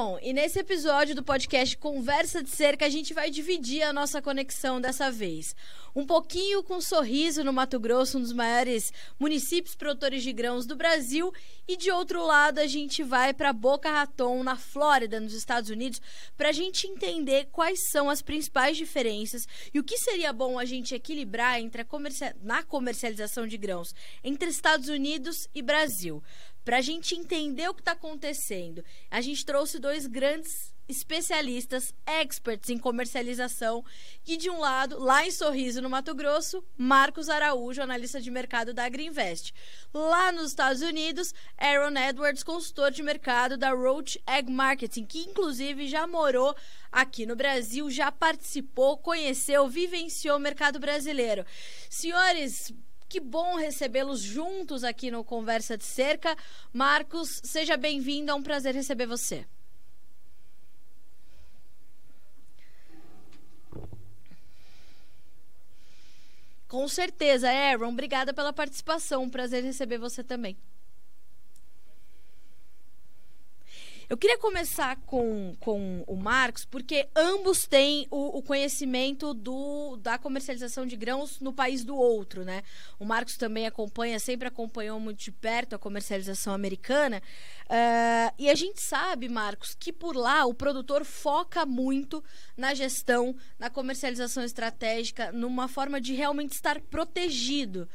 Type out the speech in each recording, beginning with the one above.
Bom, e nesse episódio do podcast Conversa de Cerca, a gente vai dividir a nossa conexão dessa vez. Um pouquinho com Sorriso, no Mato Grosso, um dos maiores municípios produtores de grãos do Brasil. E de outro lado, a gente vai para Boca Raton, na Flórida, nos Estados Unidos, para a gente entender quais são as principais diferenças e o que seria bom a gente equilibrar entre na comercialização de grãos entre Estados Unidos e Brasil para a gente entender o que está acontecendo. A gente trouxe dois grandes especialistas, experts em comercialização, que de um lado, lá em Sorriso, no Mato Grosso, Marcos Araújo, analista de mercado da Agriinvest. Lá nos Estados Unidos, Aaron Edwards, consultor de mercado da Roach Egg Marketing, que inclusive já morou aqui no Brasil, já participou, conheceu, vivenciou o mercado brasileiro. Senhores, que bom recebê-los juntos aqui no Conversa de Cerca. Marcos, seja bem-vindo, é um prazer receber você. Com certeza, Aaron, obrigada pela participação. Um prazer receber você também. Eu queria começar com, com o Marcos, porque ambos têm o, o, conhecimento do, da comercialização de grãos no país do outro, né? O Marcos também acompanha, sempre acompanhou muito de perto a comercialização americana. Uh, e a gente sabe, Marcos, que por lá o produtor foca muito na gestão, na comercialização estratégica, numa forma de realmente estar protegido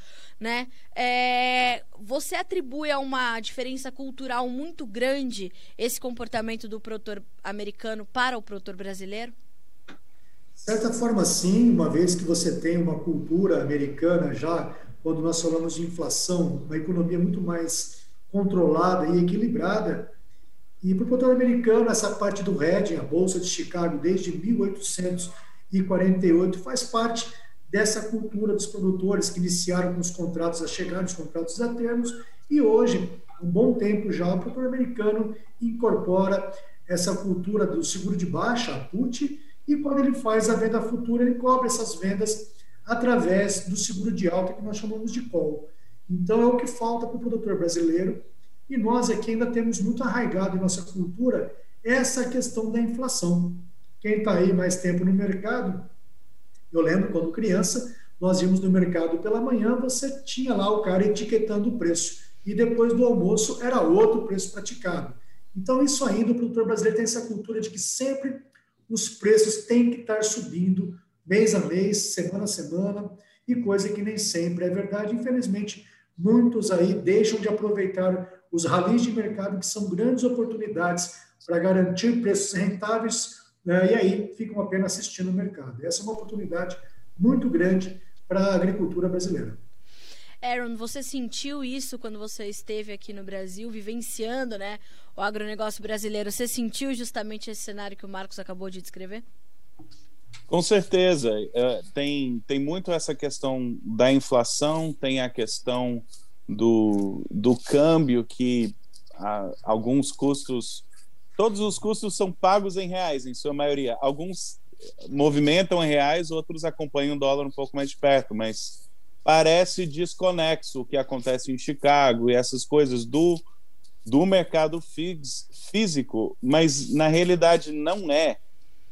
né? É, você atribui a uma diferença cultural muito grande esse comportamento do produtor americano para o produtor brasileiro? De certa forma, sim, uma vez que você tem uma cultura americana já, quando nós falamos de inflação, uma economia muito mais controlada e equilibrada. E para o produtor americano, essa parte do hedging, a Bolsa de Chicago, desde 1848, faz parte dessa cultura dos produtores que iniciaram com os contratos a chegar nos contratos a termos e hoje, um bom tempo já, o produtor americano incorpora essa cultura do seguro de baixa, a put, e quando ele faz a venda futura, ele cobre essas vendas através do seguro de alta que nós chamamos de call. Então é o que falta para o produtor brasileiro e nós aqui ainda temos muito arraigado em nossa cultura essa questão da inflação. Quem está aí mais tempo no mercado eu lembro quando criança, nós íamos no mercado pela manhã, você tinha lá o cara etiquetando o preço. E depois do almoço era outro preço praticado. Então, isso ainda, o produtor brasileiro tem essa cultura de que sempre os preços têm que estar subindo mês a mês, semana a semana, e coisa que nem sempre é verdade. Infelizmente, muitos aí deixam de aproveitar os ralis de mercado, que são grandes oportunidades para garantir preços rentáveis né, e aí ficam apenas assistindo o mercado. Essa é uma oportunidade muito grande para a agricultura brasileira. Aaron, você sentiu isso quando você esteve aqui no Brasil, vivenciando né, o agronegócio brasileiro? Você sentiu justamente esse cenário que o Marcos acabou de descrever? Com certeza. É, tem, tem muito essa questão da inflação, tem a questão do, do câmbio, que alguns custos todos os custos são pagos em reais, em sua maioria. Alguns movimentam em reais, outros acompanham o dólar um pouco mais de perto, mas parece desconexo o que acontece em Chicago e essas coisas do, do mercado físico, mas na realidade não é.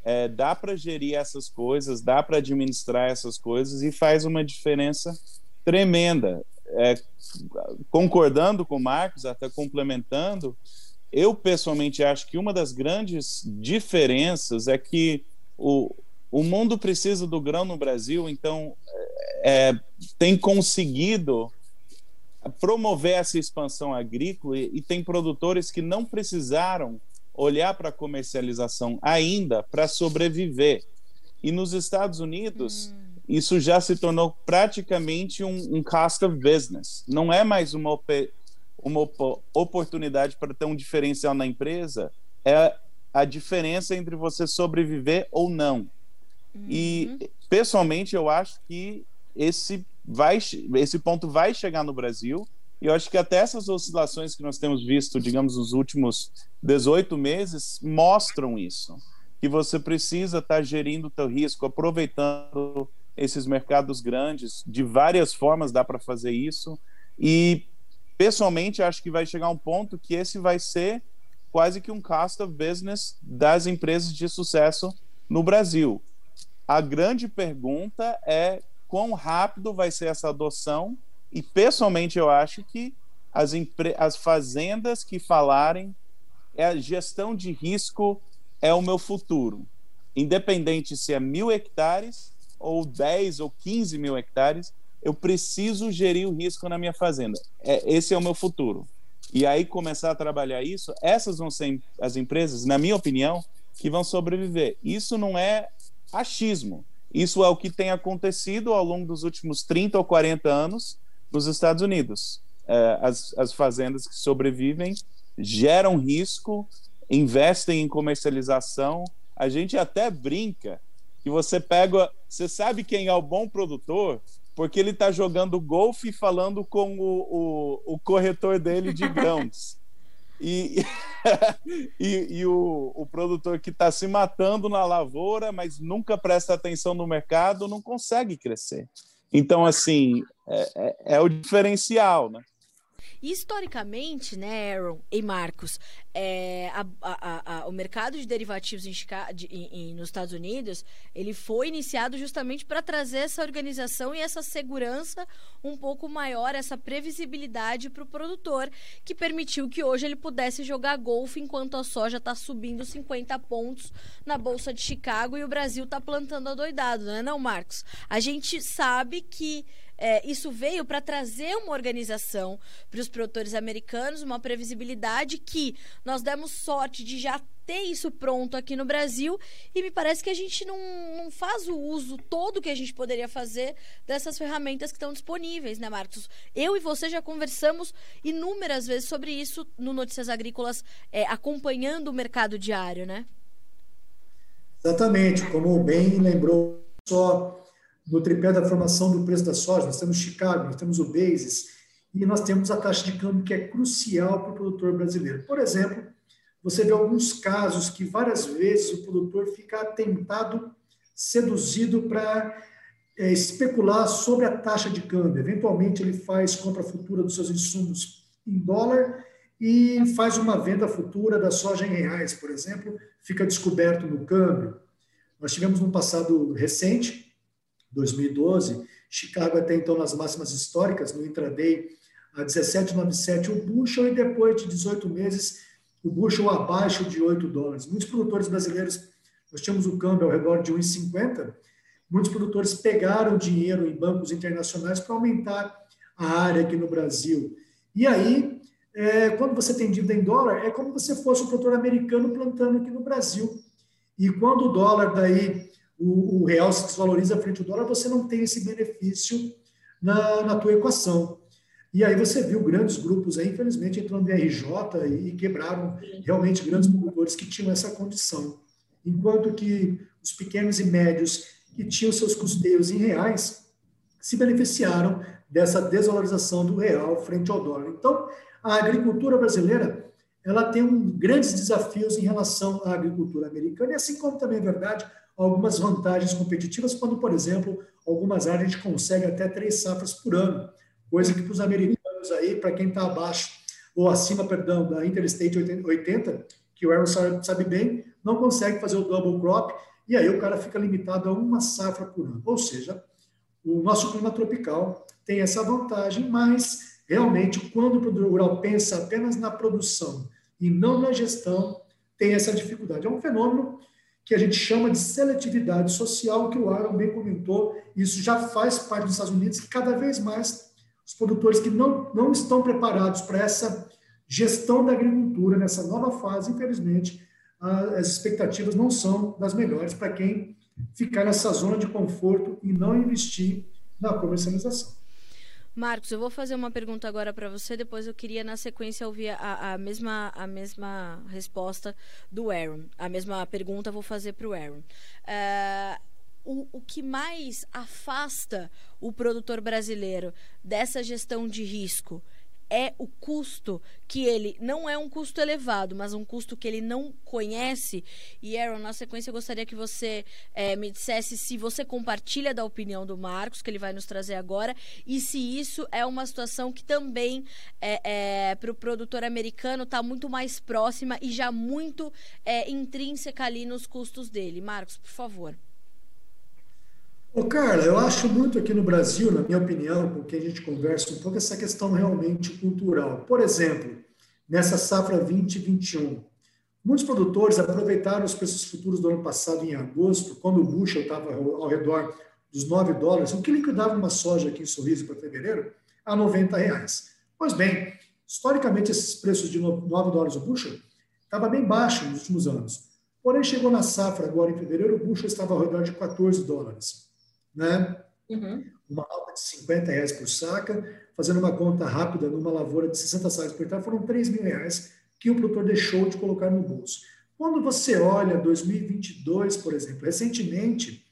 é dá para gerir essas coisas, dá para administrar essas coisas e faz uma diferença tremenda. É, concordando com o Marcos, até complementando, eu pessoalmente acho que uma das grandes diferenças é que o, o mundo precisa do grão no Brasil, então é, tem conseguido promover essa expansão agrícola e, e tem produtores que não precisaram olhar para a comercialização ainda para sobreviver. E nos Estados Unidos, hum. isso já se tornou praticamente um, um cost of business. Não é mais uma uma oportunidade para ter um diferencial na empresa é a diferença entre você sobreviver ou não. Uhum. E pessoalmente eu acho que esse vai esse ponto vai chegar no Brasil. E eu acho que até essas oscilações que nós temos visto, digamos, nos últimos 18 meses, mostram isso. Que você precisa estar tá gerindo o teu risco, aproveitando esses mercados grandes. De várias formas dá para fazer isso. E pessoalmente acho que vai chegar um ponto que esse vai ser quase que um cost of business das empresas de sucesso no Brasil. A grande pergunta é quão rápido vai ser essa adoção e pessoalmente eu acho que as, as fazendas que falarem é a gestão de risco é o meu futuro, independente se é mil hectares ou 10 ou 15 mil hectares, eu preciso gerir o risco na minha fazenda. É, esse é o meu futuro. E aí começar a trabalhar isso, essas vão ser as empresas, na minha opinião, que vão sobreviver. Isso não é achismo. Isso é o que tem acontecido ao longo dos últimos 30 ou 40 anos nos Estados Unidos. É, as, as fazendas que sobrevivem geram risco, investem em comercialização. A gente até brinca que você pega. Você sabe quem é o bom produtor? Porque ele está jogando golfe e falando com o, o, o corretor dele de grãos. E, e, e, o, o produtor que está se matando na lavoura, mas nunca presta atenção no mercado, não consegue crescer. Então, assim, é, é, é o diferencial, né? Historicamente, né, Aaron e Marcos, é, a, a, a, o mercado de derivativos em, de, em, nos Estados Unidos, ele foi iniciado justamente para trazer essa organização e essa segurança um pouco maior, essa previsibilidade para o produtor, que permitiu que hoje ele pudesse jogar golfe enquanto a soja está subindo 50 pontos na Bolsa de Chicago e o Brasil está plantando adoidado, né, não, Marcos? A gente sabe que é, isso veio para trazer uma organização para os produtores americanos, uma previsibilidade que nós demos sorte de já ter isso pronto aqui no Brasil e me parece que a gente não, não faz o uso todo que a gente poderia fazer dessas ferramentas que estão disponíveis, né, Marcos? Eu e você já conversamos inúmeras vezes sobre isso no Notícias Agrícolas, é, acompanhando o mercado diário, né? Exatamente, como bem lembrou, só no tripé da formação do preço da soja, nós temos Chicago, nós temos o Basis, e nós temos a taxa de câmbio que é crucial para o produtor brasileiro. Por exemplo, você vê alguns casos que várias vezes o produtor fica tentado, seduzido para é, especular sobre a taxa de câmbio. Eventualmente ele faz compra futura dos seus insumos em dólar e faz uma venda futura da soja em reais, por exemplo, fica descoberto no câmbio. Nós tivemos no passado recente 2012, Chicago até então nas máximas históricas, no intraday, a 17,97 o bushel e depois de 18 meses o bushel abaixo de 8 dólares. Muitos produtores brasileiros, nós tínhamos o câmbio ao redor de 1,50, muitos produtores pegaram dinheiro em bancos internacionais para aumentar a área aqui no Brasil. E aí, é, quando você tem dívida em dólar, é como se fosse um produtor americano plantando aqui no Brasil. E quando o dólar daí o, o, real se desvaloriza frente ao dólar, você não tem esse benefício na, na tua equação. E aí você viu grandes grupos aí, infelizmente, entrando em RJ e, quebraram realmente grandes produtores que tinham essa condição. Enquanto que os pequenos e médios que tinham seus custeios em reais se beneficiaram dessa desvalorização do real frente ao dólar. Então, a agricultura brasileira ela tem um, grandes desafios em relação à agricultura americana, e assim como também é verdade algumas vantagens competitivas, quando, por exemplo, algumas áreas a gente consegue até três safras por ano, coisa que para os americanos aí, para quem está abaixo ou acima, perdão, da Interstate 80, que o Aaron sabe, sabe bem, não consegue fazer o double crop e aí o cara fica limitado a uma safra por ano. Ou seja, o nosso clima tropical tem essa vantagem, mas realmente quando o produtor rural pensa apenas na produção e não na gestão, tem essa dificuldade. É um fenômeno que a gente chama de seletividade social, que o Aaron bem comentou, isso já faz parte dos Estados Unidos, que cada vez mais os produtores que não, não estão preparados para essa gestão da agricultura nessa nova fase, infelizmente, as expectativas não são das melhores para quem ficar nessa zona de conforto e não investir na comercialização. Marcos, eu vou fazer uma pergunta agora para você, depois eu queria, na sequência, ouvir a, a, mesma, a mesma resposta do Aaron. A mesma pergunta eu vou fazer para o Aaron. O que mais afasta o produtor brasileiro dessa gestão de risco é o custo que ele não é um custo elevado, mas um custo que ele não conhece. E Aaron, na sequência, eu gostaria que você é, me dissesse se você compartilha da opinião do Marcos, que ele vai nos trazer agora, e se isso é uma situação que também é, é para o produtor americano está muito mais próxima e já muito intrínseca ali nos custos dele. Marcos, por favor. Ô, Carla, eu acho muito aqui no Brasil, na minha opinião, com quem a gente conversa um pouco, essa questão realmente cultural. Por exemplo, nessa safra 2021, muitos produtores aproveitaram os preços futuros do ano passado, em agosto, quando o bushel estava ao redor dos 9 dólares, o que liquidava uma soja aqui em Sorriso para fevereiro, a 90 reais. Pois bem, historicamente, esses preços de 9 dólares o bushel estava bem baixo nos últimos anos. Porém, chegou na safra agora em fevereiro, o bushel estava ao redor de 14 dólares né? Uhum. Uma alta de 50 reais por saca, fazendo uma conta rápida numa lavoura de 60 sacas por hectare, foram 3 mil reais que o produtor deixou de colocar no bolso. Quando você olha 2022, por exemplo, recentemente,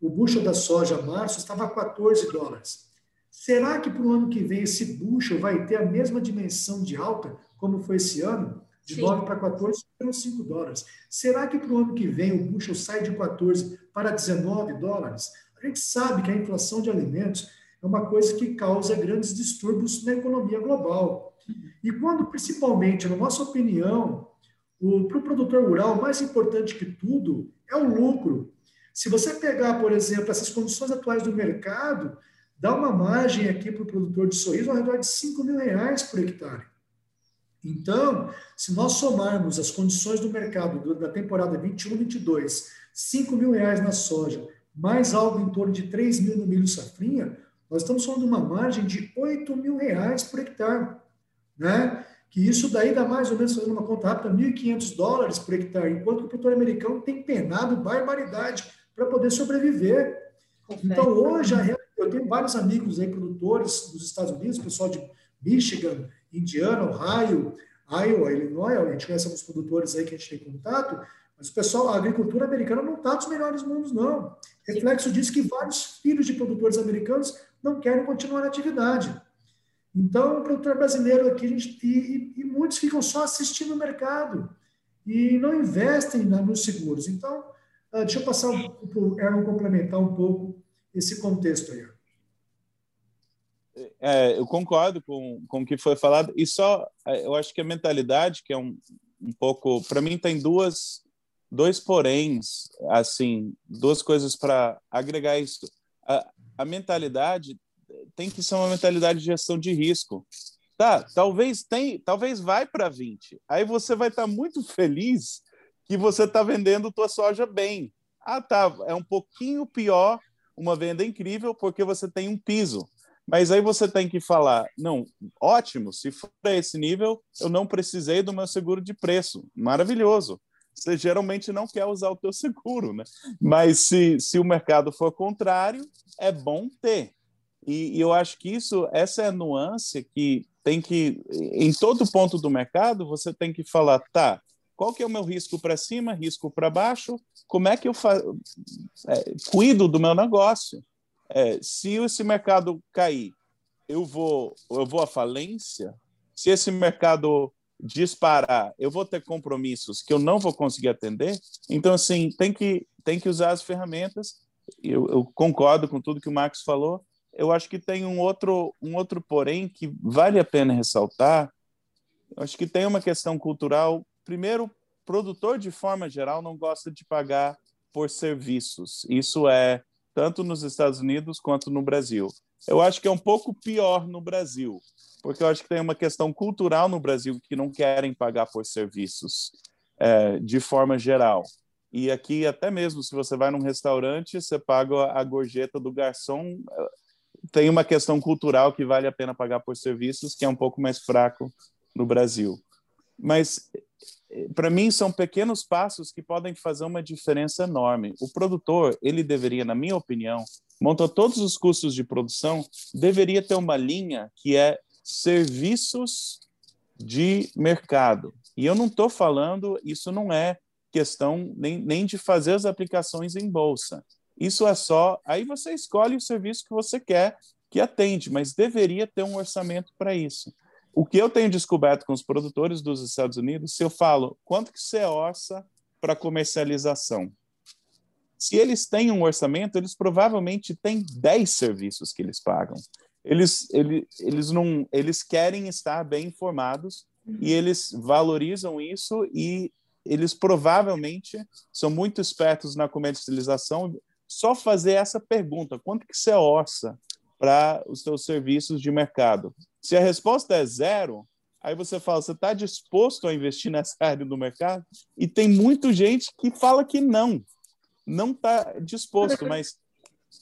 o bushel da soja março estava a 14 dólares. Será que para o ano que vem esse bushel vai ter a mesma dimensão de alta como foi esse ano? De Sim. 9 para 14 foram 5 dólares. Será que para o ano que vem o bushel sai de 14 para 19 dólares? A gente sabe que a inflação de alimentos é uma coisa que causa grandes distúrbios na economia global. E quando, principalmente, na nossa opinião, para o produtor rural, mais importante que tudo é o lucro. Se você pegar, por exemplo, essas condições atuais do mercado, dá uma margem aqui para o produtor de sorriso ao redor de 5 mil reais por hectare. Então, se nós somarmos as condições do mercado da temporada 21-22, 5 mil reais na soja, mais algo em torno de 3 mil no milho safrinha, nós estamos falando de uma margem de 8 mil reais por hectare. Né? Que isso daí dá mais ou menos, fazendo uma conta rápida, 1.500 dólares por hectare, enquanto o produtor americano tem penado barbaridade para poder sobreviver. Então, hoje, eu tenho vários amigos aí, produtores dos Estados Unidos, pessoal de Michigan, Indiana, Ohio, Iowa, Illinois, a gente conhece alguns produtores aí que a gente tem contato, mas o pessoal, a agricultura americana não está dos melhores mundos, não. Reflexo disso que vários filhos de produtores americanos não querem continuar na atividade. Então, o produtor brasileiro aqui, a gente, e, e muitos ficam só assistindo o mercado e não investem na, nos seguros. Então, uh, deixa eu passar para o Erwin complementar um pouco esse contexto aí. É, eu concordo com, com o que foi falado, e só é, eu acho que a mentalidade, que é um, um pouco. Para mim, tem duas dois poréns, assim, duas coisas para agregar isso. A, a, mentalidade tem que ser uma mentalidade de gestão de risco. Tá, talvez tem, talvez vai para 20. Aí você vai estar tá muito feliz que você está vendendo tua soja bem. Ah, tá, é um pouquinho pior uma venda incrível porque você tem um piso. Mas aí você tem que falar, não, ótimo, se for esse nível, eu não precisei do meu seguro de preço. Maravilhoso você geralmente não quer usar o teu seguro, né? Mas se, se o mercado for contrário, é bom ter. E, e, eu acho que isso, essa é a nuance que tem que, em todo ponto do mercado, você tem que falar, tá, qual que é o meu risco para cima, risco para baixo, como é que eu fa é, cuido do meu negócio? É, se esse mercado cair, eu vou, eu vou à falência? Se esse mercado disparar, eu vou ter compromissos que eu não vou conseguir atender. Então, assim, tem que, tem que usar as ferramentas. Eu, eu concordo com tudo que o Max falou. Eu acho que tem um outro, um outro porém que vale a pena ressaltar. Eu acho que tem uma questão cultural. Primeiro, produtor, de forma geral, não gosta de pagar por serviços. Isso é tanto nos Estados Unidos quanto no Brasil. Eu acho que é um pouco pior no Brasil porque eu acho que tem uma questão cultural no Brasil que não querem pagar por serviços é, de forma geral. E aqui, até mesmo se você vai num restaurante, você paga a gorjeta do garçom. Tem uma questão cultural que vale a pena pagar por serviços, que é um pouco mais fraco no Brasil. Mas, para mim, são pequenos passos que podem fazer uma diferença enorme. O produtor, ele deveria, na minha opinião, montar todos os custos de produção, deveria ter uma linha que é serviços de mercado. E eu não estou falando, isso não é questão nem, nem de fazer as aplicações em bolsa. Isso é só. Aí você escolhe o serviço que você quer que atende, mas deveria ter um orçamento para isso. O que eu tenho descoberto com os produtores dos Estados Unidos, se eu falo quanto que você orça para comercialização, se eles têm um orçamento, eles provavelmente têm 10 serviços que eles pagam. Eles, eles, eles, não, eles querem estar bem informados e eles valorizam isso e eles provavelmente são muito espertos na comercialização. Só fazer essa pergunta: quanto que você orça para os seus serviços de mercado? Se a resposta é zero, aí você fala: você está disposto a investir nessa área do mercado? E tem muita gente que fala que não, não está disposto, mas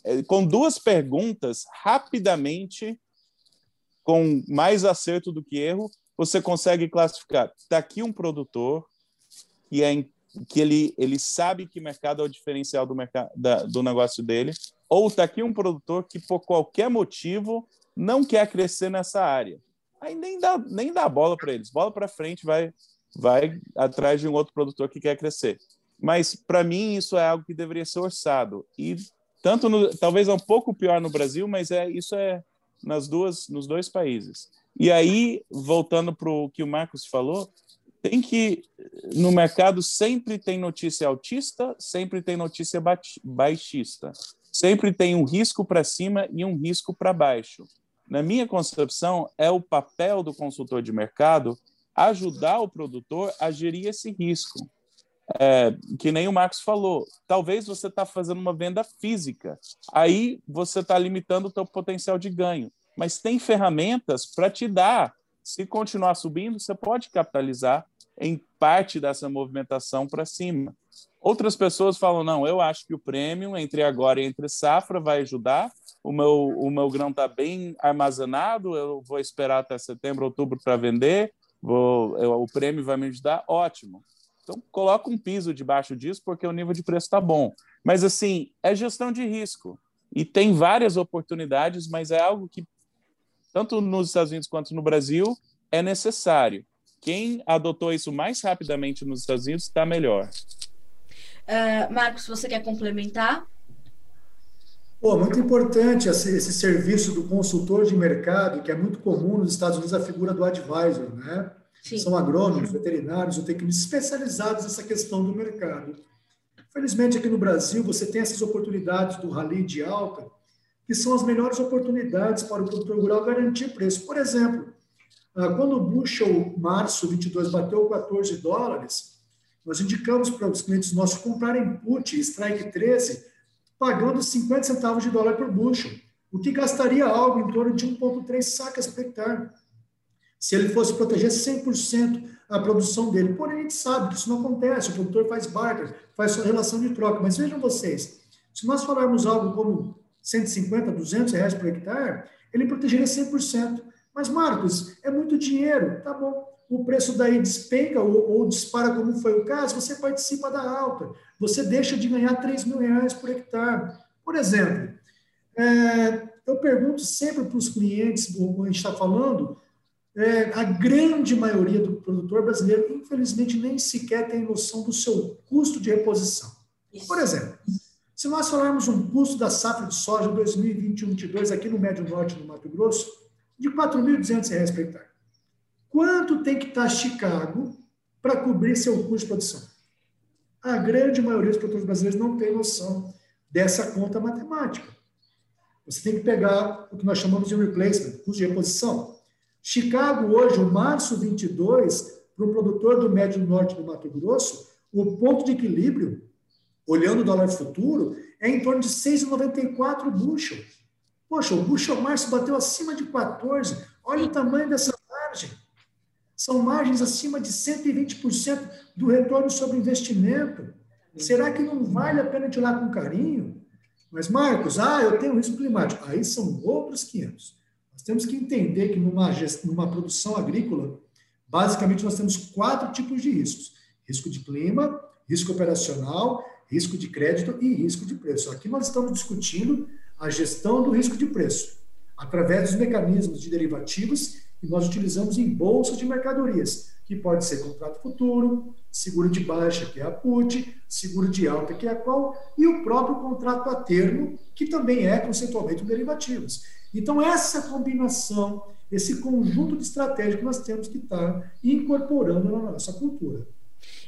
é, com duas perguntas, rapidamente, com mais acerto do que erro, você consegue classificar. Está aqui um produtor que, é, que ele, ele sabe que mercado é o diferencial do, mercado, da, do negócio dele, ou está aqui um produtor que, por qualquer motivo, não quer crescer nessa área. Aí nem dá, nem dá bola para eles. Bola para frente, vai, vai atrás de um outro produtor que quer crescer. Mas, para mim, isso é algo que deveria ser orçado. E tanto no, talvez é um pouco pior no Brasil, mas é isso é nas duas nos dois países. E aí, voltando para o que o Marcos falou, tem que no mercado sempre tem notícia altista, sempre tem notícia baixista, sempre tem um risco para cima e um risco para baixo. Na minha concepção, é o papel do consultor de mercado ajudar o produtor a gerir esse risco. É, que nem o Marcos falou, talvez você está fazendo uma venda física, aí você está limitando o teu potencial de ganho. Mas tem ferramentas para te dar. Se continuar subindo, você pode capitalizar em parte dessa movimentação para cima. Outras pessoas falam: não, eu acho que o prêmio entre agora e entre safra vai ajudar. O meu, o meu grão está bem armazenado, eu vou esperar até setembro, outubro para vender, vou, eu, o prêmio vai me ajudar. Ótimo. Então, coloca um piso debaixo disso, porque o nível de preço está bom. Mas, assim, é gestão de risco. E tem várias oportunidades, mas é algo que, tanto nos Estados Unidos quanto no Brasil, é necessário. Quem adotou isso mais rapidamente nos Estados Unidos está melhor. Uh, Marcos, você quer complementar? Pô, muito importante esse, esse, serviço do consultor de mercado, que é muito comum nos Estados Unidos, a figura do advisor, né? Sim. São agrônomos, veterinários ou técnicos especializados nessa questão do mercado. Felizmente, aqui no Brasil, você tem essas oportunidades do rally de alta, que são as melhores oportunidades para o produtor rural garantir preço. Por exemplo, ah, quando o bushel março 22 bateu 14 dólares, nós indicamos para os clientes nossos comprarem put strike 13, pagando 50 centavos de dólar por bushel, o que gastaria algo em torno de 1,3 sacas por hectare se ele fosse proteger 100% a produção dele. Porém, a gente sabe que isso não acontece, o produtor faz barter, faz sua relação de troca. Mas vejam vocês, se nós falarmos algo como 150, 200 reais por hectare, ele protegeria 100%. Mas, Marcos, é muito dinheiro. Tá bom. O preço daí despenca ou, ou dispara, como foi o caso, você participa da alta. Você deixa de ganhar 3 mil reais por hectare. Por exemplo, é, eu pergunto sempre para os clientes, como a gente está falando, é, a grande maioria do produtor brasileiro, infelizmente, nem sequer tem noção do seu custo de reposição. Por exemplo, se nós falarmos um custo da safra de soja 2021-22 aqui no Médio Norte do Mato Grosso, de R$ 4.200 por hectare, quanto tem que estar Chicago para cobrir seu custo de produção? A grande maioria dos produtores brasileiros não tem noção dessa conta matemática. Você tem que pegar o que nós chamamos de replacement, custo de reposição. Chicago, hoje, o março 22, para um produtor do médio norte do Mato Grosso, o ponto de equilíbrio, olhando o dólar futuro, é em torno de 6,94 bushel. Poxa, o bushel março bateu acima de 14. Olha o tamanho dessa margem. São margens acima de 120% do retorno sobre investimento. Será que não vale a pena tirar com carinho? Mas, Marcos, ah, eu tenho risco climático. Aí são outros 500. Nós temos que entender que numa, numa produção agrícola, basicamente nós temos quatro tipos de riscos: risco de clima, risco operacional, risco de crédito e risco de preço. Aqui nós estamos discutindo a gestão do risco de preço através dos mecanismos de derivativos que nós utilizamos em bolsas de mercadorias, que pode ser contrato futuro, seguro de baixa, que é a put, seguro de alta, que é a qual, e o próprio contrato a termo, que também é conceitualmente um derivativos. Então, essa combinação esse conjunto de estratégias que nós temos que estar incorporando na nossa cultura.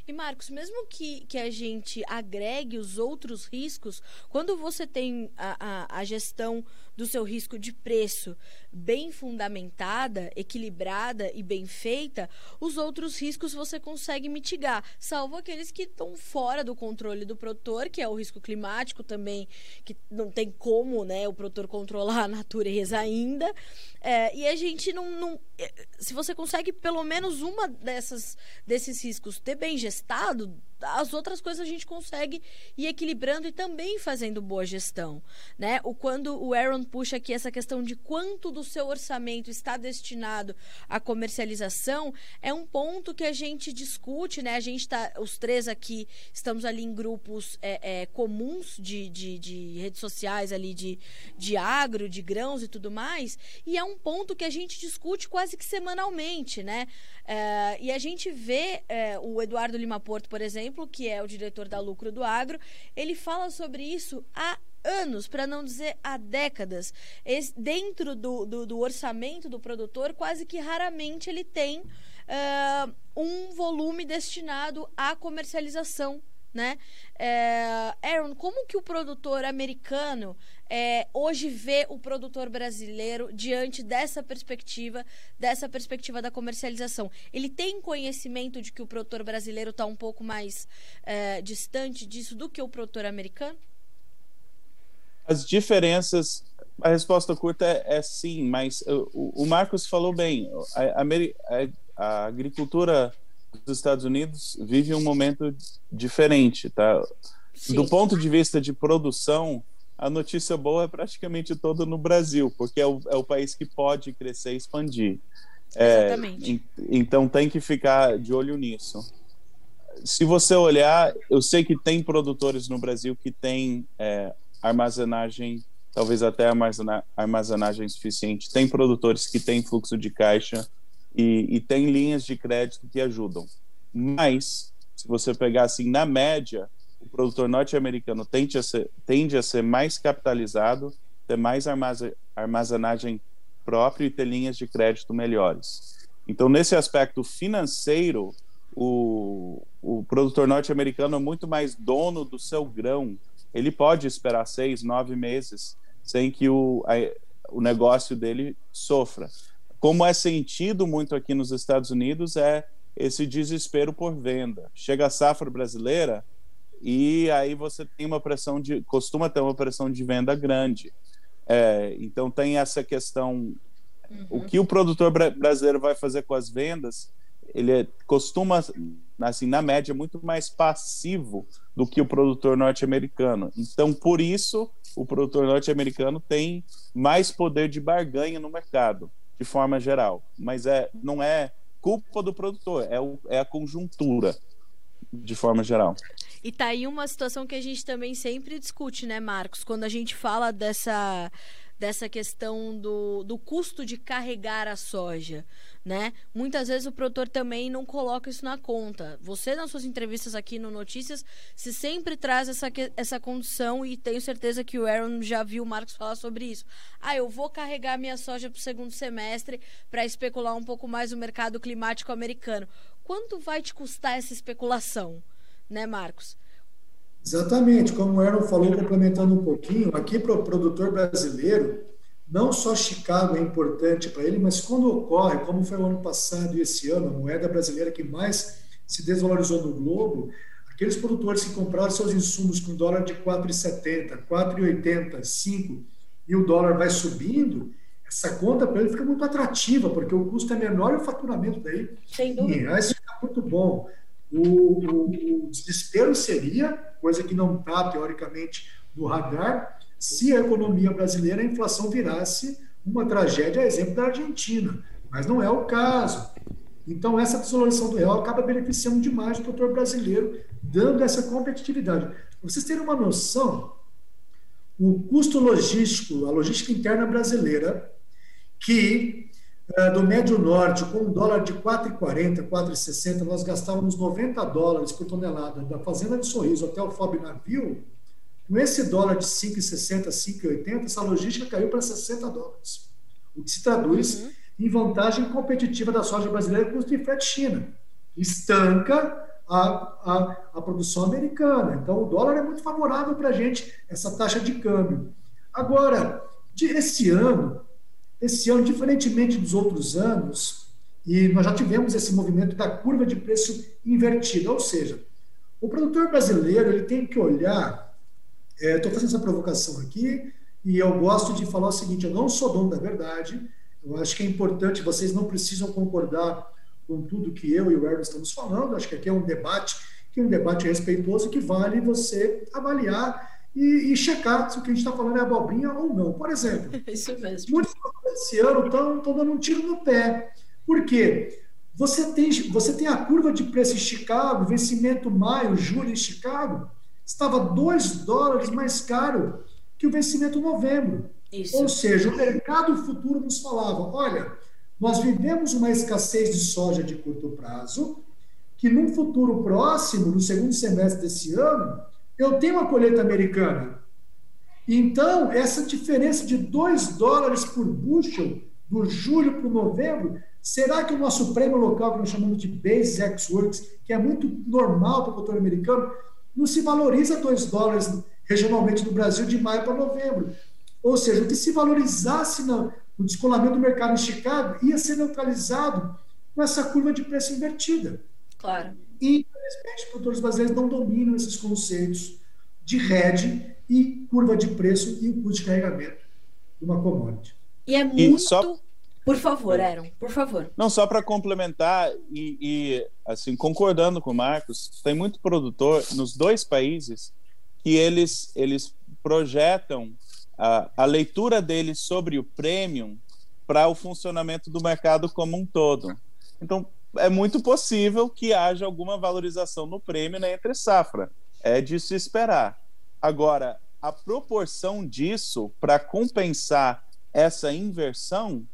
E Marcos, mesmo que, que a gente agregue os outros riscos, quando você tem a, a, a gestão do seu risco de preço bem fundamentada, equilibrada e bem feita, os outros riscos você consegue mitigar, salvo aqueles que estão fora do controle do produtor, que é o risco climático também, que não tem como né, o produtor controlar a natureza ainda. É, e a gente não, não. É, se você consegue pelo menos uma dessas, desses riscos ter bem gestado, as outras coisas a gente consegue ir equilibrando e também fazendo boa gestão, né? O quando o Aaron puxa aqui essa questão de quanto do seu orçamento está destinado à comercialização, é um ponto que a gente discute, né? A gente está, os três aqui estamos ali em grupos é, é, comuns de, de, de, redes sociais ali de, de agro, de grãos e tudo mais, e é um ponto que a gente discute quase que semanalmente, né? É, e a gente vê é, o Eduardo Lima Porto, por exemplo, que é o diretor da Lucro do Agro, ele fala sobre isso há anos, para não dizer há décadas. Esse, dentro do, do, do, orçamento do produtor, quase que raramente ele tem uh, um volume destinado à comercialização né? É, Aaron, como que o produtor americano é, hoje vê o produtor brasileiro diante dessa perspectiva, dessa perspectiva da comercialização? Ele tem conhecimento de que o produtor brasileiro está um pouco mais é, distante disso do que o produtor americano? As diferenças, a resposta curta é, é sim, mas o, o, Marcos falou bem. A, a, a agricultura dos Estados Unidos vive um momento diferente, tá? Sim. Do ponto de vista de produção, a notícia boa é praticamente toda no Brasil, porque é o, é o país que pode crescer e expandir. É, Exatamente. então tem que ficar de olho nisso. Se você olhar, eu sei que tem produtores no Brasil que têm é, armazenagem, talvez até armazena, armazenagem suficiente. Tem produtores que têm fluxo de caixa e, e tem linhas de crédito que ajudam. Mas, se você pegar assim, na média, o produtor norte-americano tende a ser, tende a ser mais capitalizado, ter mais armazenagem própria e ter linhas de crédito melhores. Então, nesse aspecto financeiro, o, o produtor norte-americano é muito mais dono do seu grão. Ele pode esperar seis, nove meses sem que o, a, o negócio dele sofra como é sentido muito aqui nos Estados Unidos, é esse desespero por venda. Chega a safra brasileira e aí você tem uma pressão de, costuma ter uma pressão de venda grande. É, então tem essa questão, uhum. o que o produtor brasileiro vai fazer com as vendas, ele é, costuma, assim, na média, muito mais passivo do que o produtor norte-americano. Então, por isso, o produtor norte-americano tem mais poder de barganha no mercado de forma geral. Mas é, não é culpa do produtor, é, o, é a conjuntura de forma geral. E tá aí uma situação que a gente também sempre discute, né, Marcos? Quando a gente fala dessa dessa questão do, do custo de carregar a soja, né? Muitas vezes o produtor também não coloca isso na conta. Você, nas suas entrevistas aqui no Notícias, se sempre traz essa, essa condição e tenho certeza que o Aaron já viu o Marcos falar sobre isso. Ah, eu vou carregar minha soja para o segundo semestre para especular um pouco mais o mercado climático americano. Quanto vai te custar essa especulação, né, Marcos? Exatamente, como o Aaron falou, complementando um pouquinho, aqui para o produtor brasileiro, não só Chicago é importante para ele, mas quando ocorre, como foi o ano passado e esse ano, a moeda brasileira que mais se desvalorizou no globo, aqueles produtores que compraram seus insumos com dólar de 4,70, 4,80, 5 e o dólar vai subindo, essa conta para ele fica muito atrativa, porque o custo é menor e o faturamento daí Sem dúvida. em reais fica muito bom. O, o, o desespero seria, coisa que não está, teoricamente, no radar, se a economia brasileira, a inflação virasse uma tragédia, a exemplo da Argentina. Mas não é o caso. Então, essa desvalorização do real acaba beneficiando demais o produtor brasileiro, dando essa competitividade. Para vocês terem uma noção, o custo logístico, a logística interna brasileira, que do Médio Norte, com um dólar de 4,40, 4,60, nós gastávamos 90 dólares por tonelada da Fazenda de Sorriso até o FOB Navio, com esse dólar de 5,60, 5,80, essa logística caiu para 60 dólares. O que se traduz uhum. em vantagem competitiva da soja brasileira com o de frete China. Estanca a, a, a, produção americana. Então, o dólar é muito favorável para a gente, essa taxa de câmbio. Agora, de, esse ano, esse ano, diferentemente dos outros anos, e nós já tivemos esse movimento da curva de preço invertida, ou seja, o produtor brasileiro ele tem que olhar. Estou é, fazendo essa provocação aqui e eu gosto de falar o seguinte: eu não sou dono da verdade. Eu acho que é importante, vocês não precisam concordar com tudo que eu e o Erwin estamos falando. Acho que aqui é um debate, que é um debate respeitoso que vale você avaliar e, e checar se o que a gente está falando é abobrinha ou não. Por exemplo, Isso mesmo. muitos esse ano estão dando um tiro no pé. Por quê? Você tem, você tem a curva de preço em Chicago, vencimento maio, julho em Chicago, estava 2 dólares mais caro que o vencimento novembro. Isso. Ou seja, o mercado futuro nos falava: olha, nós vivemos uma escassez de soja de curto prazo, que num futuro próximo, no segundo semestre desse ano, eu tenho uma colheita americana. Então, essa diferença de 2 dólares por bushel, do julho para o novembro, será que o nosso prêmio local, que nós chamamos de Base X Works, que é muito normal para o produtor americano, não se valoriza 2 dólares regionalmente no Brasil de maio para novembro? Ou seja, o que se valorizasse no, no descolamento do mercado em Chicago ia ser neutralizado com essa curva de preço invertida. Claro. E, infelizmente, os produtores brasileiros não dominam esses conceitos de hedge e curva de preço e o custo de carregamento de uma commodity. E é muito. E só... Por favor, Aaron, por favor. Não, só para complementar e, e, assim, concordando com o Marcos, tem muito produtor nos dois países que eles, eles projetam a, a leitura deles sobre o premium para o funcionamento do mercado como um todo. Então, é muito possível que haja alguma valorização no prêmio na entre safra. É de se esperar. Agora, a proporção disso para compensar essa inversão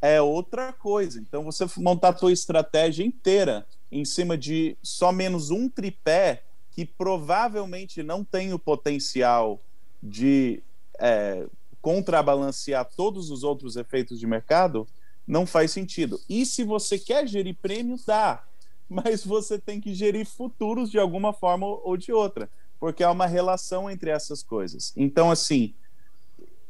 é outra coisa. Então, você montar a sua estratégia inteira em cima de só menos um tripé que provavelmente não tem o potencial de é, contrabalancear todos os outros efeitos de mercado, não faz sentido. E se você quer gerir prêmio, dá. Mas você tem que gerir futuros de alguma forma ou de outra, porque há uma relação entre essas coisas. Então, assim,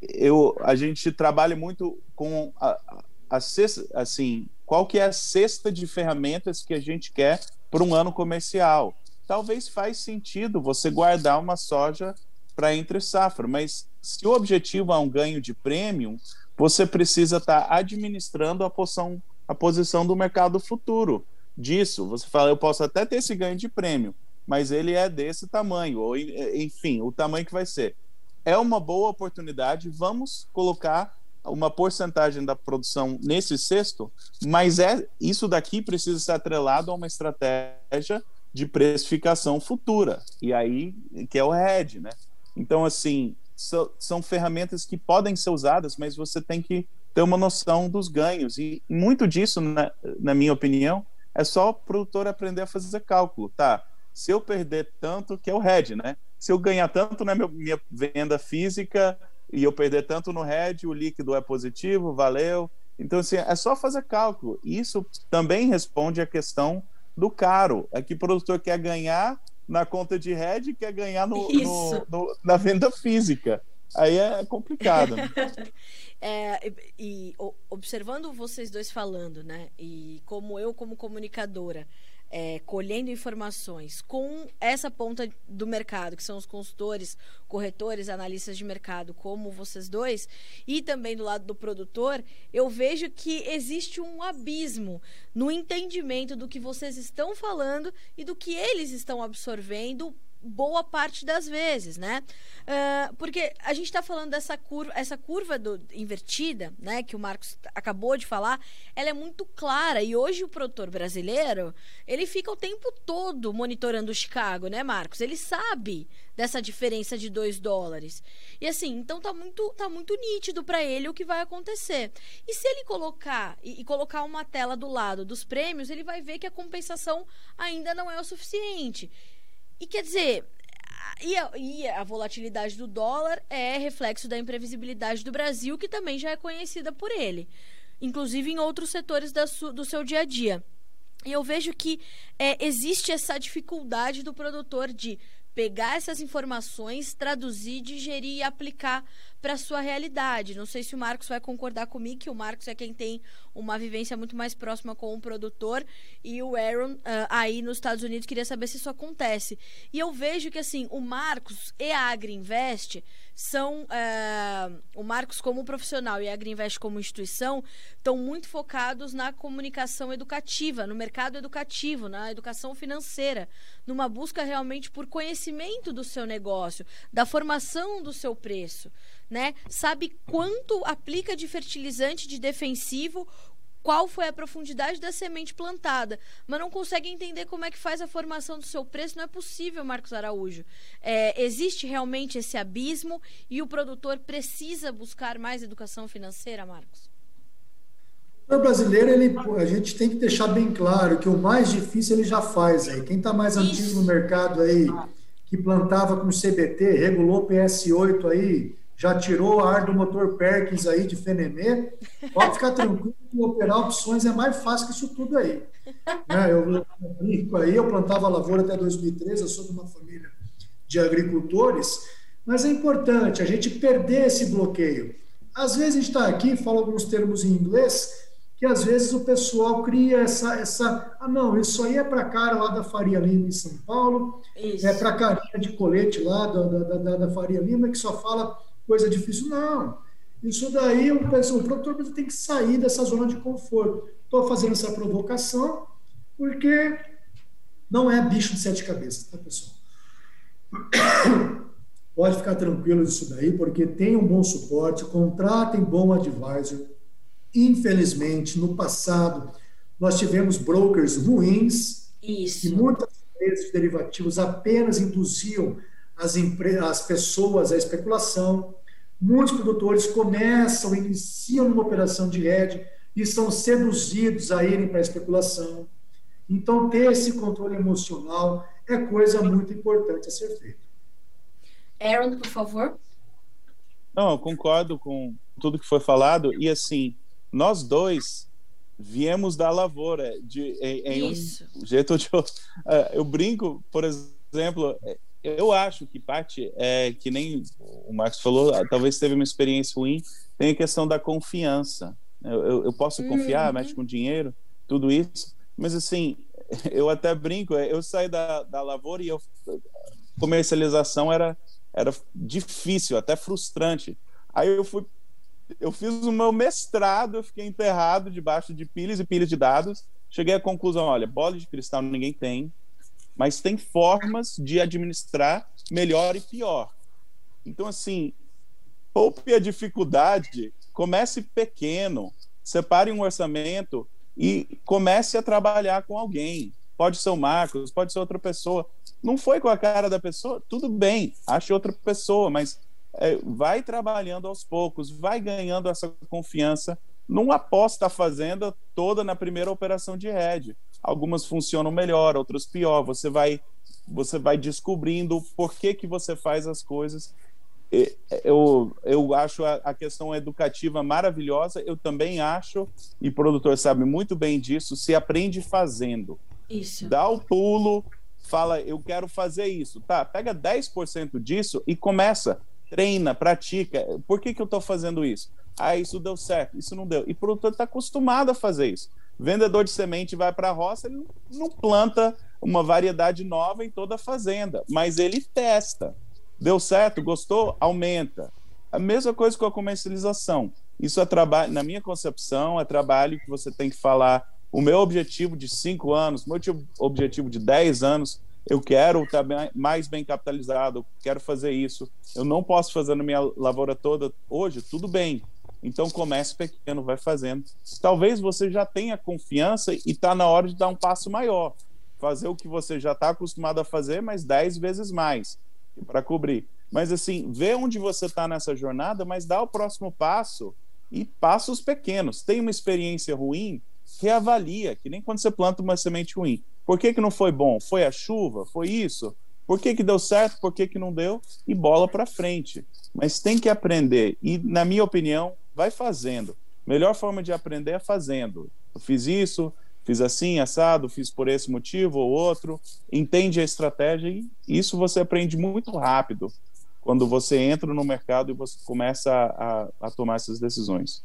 eu, a gente trabalha muito com a, a, cesta, assim, qual que é a cesta de ferramentas que a gente quer para um ano comercial. Talvez faz sentido você guardar uma soja para entre safra, mas se o objetivo é um ganho de prêmio, você precisa estar tá administrando a posição, a posição do mercado futuro disso. Você fala, eu posso até ter esse ganho de prêmio, mas ele é desse tamanho, ou enfim, o tamanho que vai ser. É uma boa oportunidade, vamos colocar uma porcentagem da produção nesse cesto, mas é isso daqui precisa ser atrelado a uma estratégia de precificação futura, e aí que é o RED, né? Então, assim, são ferramentas que podem ser usadas, mas você tem que ter uma noção dos ganhos. E muito disso, na, na minha opinião, é só o produtor aprender a fazer cálculo. Tá, se eu perder tanto, que é o RED, né? Se eu ganhar tanto na minha venda física e eu perder tanto no RED, o líquido é positivo, valeu. Então, assim, é só fazer cálculo. Isso também responde à questão do caro. É que o produtor quer ganhar na conta de RED quer ganhar no, no, no, na venda física. Aí é complicado. é, e, e observando vocês dois falando, né? E como eu, como comunicadora, é, colhendo informações com essa ponta do mercado, que são os consultores, corretores, analistas de mercado, como vocês dois, e também do lado do produtor, eu vejo que existe um abismo no entendimento do que vocês estão falando e do que eles estão absorvendo boa parte das vezes, né? Uh, porque a gente está falando dessa curva, essa curva do, invertida, né? Que o Marcos acabou de falar, ela é muito clara e hoje o produtor brasileiro ele fica o tempo todo monitorando o Chicago, né, Marcos? Ele sabe dessa diferença de 2 dólares. E assim, então tá muito, tá muito nítido para ele o que vai acontecer. E se ele colocar e, e, colocar uma tela do lado dos prêmios, ele vai ver que a compensação ainda não é o suficiente. E quer dizer, e a, e a, volatilidade do dólar é reflexo da imprevisibilidade do Brasil, que também já é conhecida por ele. inclusive em outros setores do seu dia a dia. E eu vejo que é, existe essa dificuldade do produtor de pegar essas informações, traduzir, digerir e aplicar para sua realidade. Não sei se o Marcos vai concordar comigo, que o Marcos é quem tem uma vivência muito mais próxima com o produtor e o Aaron uh, aí nos Estados Unidos queria saber se isso acontece. E eu vejo que assim, o Marcos e a Agriinvest são uh, o Marcos como profissional e a Agriinvest como instituição estão muito focados na comunicação educativa, no mercado educativo, na educação financeira, numa busca realmente por conhecimento do seu negócio, da formação do seu preço né? Sabe quanto aplica de fertilizante de defensivo, qual foi a profundidade da semente plantada, mas não consegue entender como é que faz a formação do seu preço, não é possível, Marcos Araújo. É, existe realmente esse abismo e o produtor precisa buscar mais educação financeira, Marcos? O brasileiro, ele, a gente tem que deixar bem claro que o mais difícil ele já faz aí. Quem está mais Isso. antigo no mercado aí, que plantava com CBT, regulou PS8 aí, já tirou a ar do motor Perkins aí de Fenemê, pode ficar tranquilo que operar opções é mais fácil que isso tudo aí. Né? Eu brinco aí, eu plantava lavoura até 2013, eu sou de uma família de agricultores, mas é importante a gente perder esse bloqueio. Às vezes a gente está aqui, fala alguns termos em inglês, que às vezes o pessoal cria essa, essa ah não, isso aí é para cara lá da Faria Lima em São Paulo, isso. é para carinha de colete lá da, da, da, da Faria Lima que só fala coisa difícil. Não. Isso daí, o, o produtor tem que sair dessa zona de conforto. Estou fazendo essa provocação porque não é bicho de sete cabeças, tá, pessoal? Pode ficar tranquilo disso daí, porque tem um bom suporte, contratem bom advisor. Infelizmente, no passado, nós tivemos brokers ruins, Isso. e muitas de derivativos apenas induziam as, as pessoas à especulação. Muitos produtores começam, iniciam uma operação de hedge e são seduzidos a irem para a especulação. Então, ter esse controle emocional é coisa muito importante a ser feita. Aaron, por favor. Não, eu concordo com tudo que foi falado. E assim, nós dois viemos da lavoura. De, em, em Isso. um jeito de. Eu, eu brinco, por exemplo, eu acho que parte é que nem o Marcos falou, talvez teve uma experiência ruim, tem a questão da confiança. Eu, eu, eu posso confiar, uhum. mexe com dinheiro, tudo isso, mas assim, eu até brinco, é, eu saí da, da lavoura e eu, comercialização era, era difícil, até frustrante. Aí eu fui, eu fiz o meu mestrado, eu fiquei enterrado debaixo de pilhas e pilhas de dados, cheguei à conclusão, olha, bola de cristal ninguém tem, mas tem formas de administrar melhor e pior. Então, assim, poupe a dificuldade, comece pequeno, separe um orçamento e comece a trabalhar com alguém. Pode ser o Marcos, pode ser outra pessoa. Não foi com a cara da pessoa? Tudo bem, ache outra pessoa, mas é, vai trabalhando aos poucos, vai ganhando essa confiança. Não aposta a fazenda toda na primeira operação de rede algumas funcionam melhor, outras pior. Você vai você vai descobrindo por que, que você faz as coisas. Eu, eu acho a, a questão educativa maravilhosa. Eu também acho, e o produtor sabe muito bem disso, se aprende fazendo. Isso. Dá o pulo, fala, eu quero fazer isso. Tá, pega 10% disso e começa. Treina, pratica. Por que, que eu estou fazendo isso? Ah, isso deu certo, isso não deu. E o produtor está acostumado a fazer isso. Vendedor de semente vai para a roça, ele não planta uma variedade nova em toda a fazenda, mas ele testa. Deu certo? Gostou? Aumenta. A mesma coisa com a comercialização. Isso é trabalho, na minha concepção, é trabalho que você tem que falar. O meu objetivo de cinco anos, meu objetivo de dez anos, eu quero estar mais bem capitalizado, eu quero fazer isso. Eu não posso fazer na minha lavoura toda hoje, tudo bem. Então comece pequeno, vai fazendo. Talvez você já tenha confiança e está na hora de dar um passo maior. Fazer o que você já está acostumado a fazer, mas dez vezes mais para cobrir. Mas assim, vê onde você está nessa jornada, mas dá o próximo passo e passos pequenos. Tem uma experiência ruim, reavalia, que nem quando você planta uma semente ruim. Por que, que não foi bom? Foi a chuva? Foi isso? Por que, que deu certo? Por que, que não deu? E bola para frente. Mas tem que aprender. E, na minha opinião, vai fazendo. Melhor forma de aprender é fazendo. Eu fiz isso, fiz assim, assado, fiz por esse motivo ou outro. Entende a estratégia e isso você aprende muito rápido quando você entra no mercado e você começa a, a, tomar essas decisões.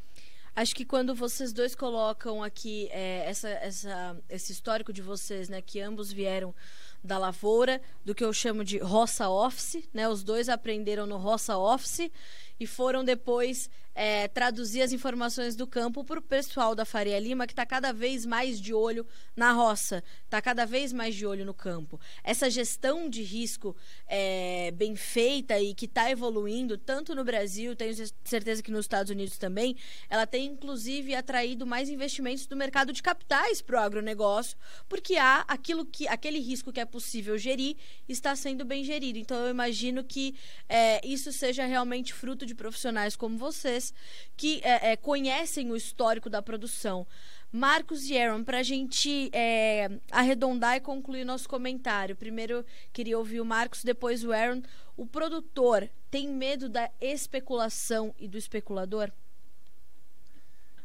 Acho que quando vocês dois colocam aqui é, essa, essa, esse histórico de vocês, né, que ambos vieram da lavoura, do que eu chamo de roça office, né, os dois aprenderam no roça office e foram depois é, traduzir as informações do campo para o pessoal da Faria Lima, que está cada vez mais de olho na roça, está cada vez mais de olho no campo. Essa gestão de risco é, bem feita e que está evoluindo, tanto no Brasil, tenho certeza que nos Estados Unidos também, ela tem inclusive atraído mais investimentos do mercado de capitais para o agronegócio, porque há aquilo que, aquele risco que é possível gerir está sendo bem gerido. Então eu imagino que é, isso seja realmente fruto de profissionais como vocês que é, é, conhecem o histórico da produção. Marcos e Aaron, para a gente é, arredondar e concluir nosso comentário. Primeiro queria ouvir o Marcos, depois o Aaron. O produtor tem medo da especulação e do especulador?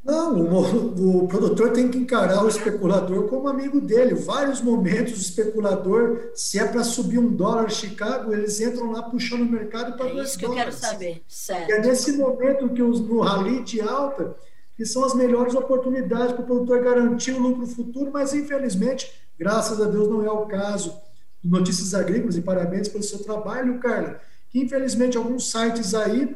Não, o, o, produtor tem que encarar o especulador como amigo dele. Vários momentos o especulador, se é para subir um dólar Chicago, eles entram lá puxando o mercado para é isso que dólares. eu quero saber. Certo. é nesse momento que os, no rally de alta que são as melhores oportunidades para o produtor garantir o lucro futuro, mas infelizmente, graças a Deus, não é o caso. Notícias Agrícolas, e parabéns pelo seu trabalho, Carla, que infelizmente alguns sites aí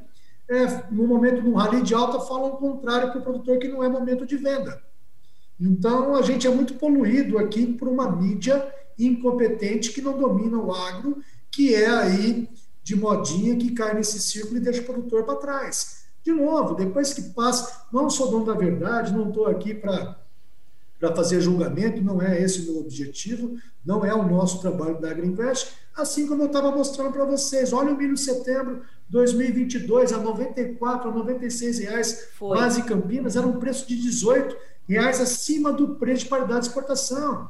é, no momento de um rally de alta, falam o contrário para o produtor, que não é momento de venda. Então, a gente é muito poluído aqui por uma mídia incompetente que não domina o agro, que é aí de modinha que cai nesse círculo e deixa o produtor para trás. De novo, depois que passa, não sou dono da verdade, não estou aqui para para fazer julgamento, não é esse o meu objetivo, não é o nosso trabalho da Agriinvest, assim como eu estava mostrando para vocês. Olha o milho setembro 2022 a 94, a 96 reais, Foi. base Campinas, era um preço de 18 reais acima do preço de paridade de exportação.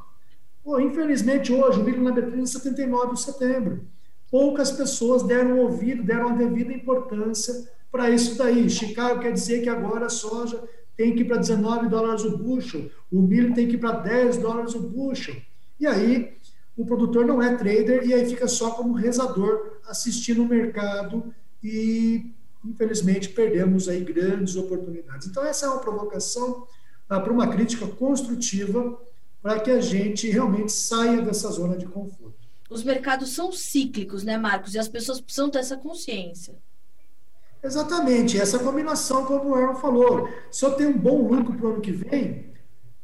Pô, infelizmente, hoje, o milho na B3 é 79 de setembro. Poucas pessoas deram ouvido, deram a devida importância para isso daí. Chicago quer dizer que agora a soja tem que ir para 19 dólares o bushel, o milho tem que ir para 10 dólares o bushel. E aí o produtor não é trader e aí fica só como rezador assistindo o mercado e infelizmente perdemos aí grandes oportunidades. Então essa é uma provocação ah, para uma crítica construtiva para que a gente realmente saia dessa zona de conforto. Os mercados são cíclicos, né, Marcos? E as pessoas precisam ter essa consciência. Exatamente, essa combinação, como o Aaron falou. Se eu tenho um bom lucro para o ano que vem,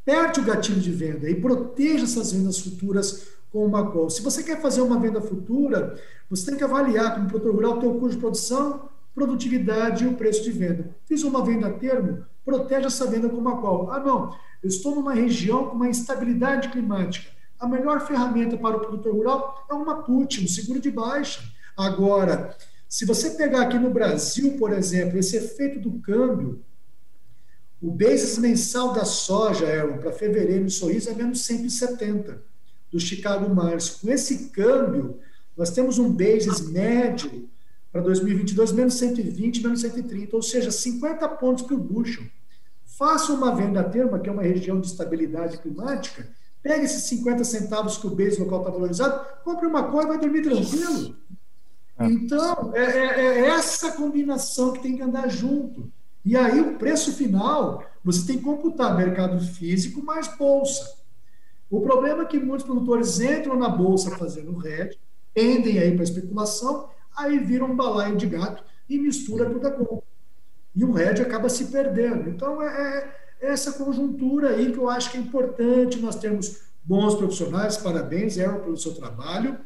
perde o gatilho de venda e proteja essas vendas futuras com uma call. Se você quer fazer uma venda futura, você tem que avaliar como produtor rural o teu custo de produção, produtividade e o preço de venda. Fiz uma venda a termo, proteja essa venda com uma call. Ah, não, eu estou numa região com uma instabilidade climática. A melhor ferramenta para o produtor rural é uma put, um seguro de baixa. Agora, se você pegar aqui no Brasil, por exemplo, esse efeito do câmbio, o basis mensal da soja, Aaron, para fevereiro em Sorriso é menos 170 do Chicago Mars. Com esse câmbio, nós temos um basis médio para 2022 menos 120, menos 130, ou seja, 50 pontos por bushel. Faça uma venda a termo, que é uma região de estabilidade climática, pegue esses 50 centavos que o base local está valorizado, compre uma coisa e vai dormir tranquilo. É. Então, é, é, é, essa combinação que tem que andar junto. E aí, o preço final, você tem que computar mercado físico mais bolsa. O problema é que muitos produtores entram na bolsa fazendo hedge, tendem aí para especulação, aí viram um balaio de gato e mistura tudo a conta. E o hedge acaba se perdendo. Então, é, é essa conjuntura aí que eu acho que é importante nós temos bons profissionais, parabéns, Aaron, pelo seu trabalho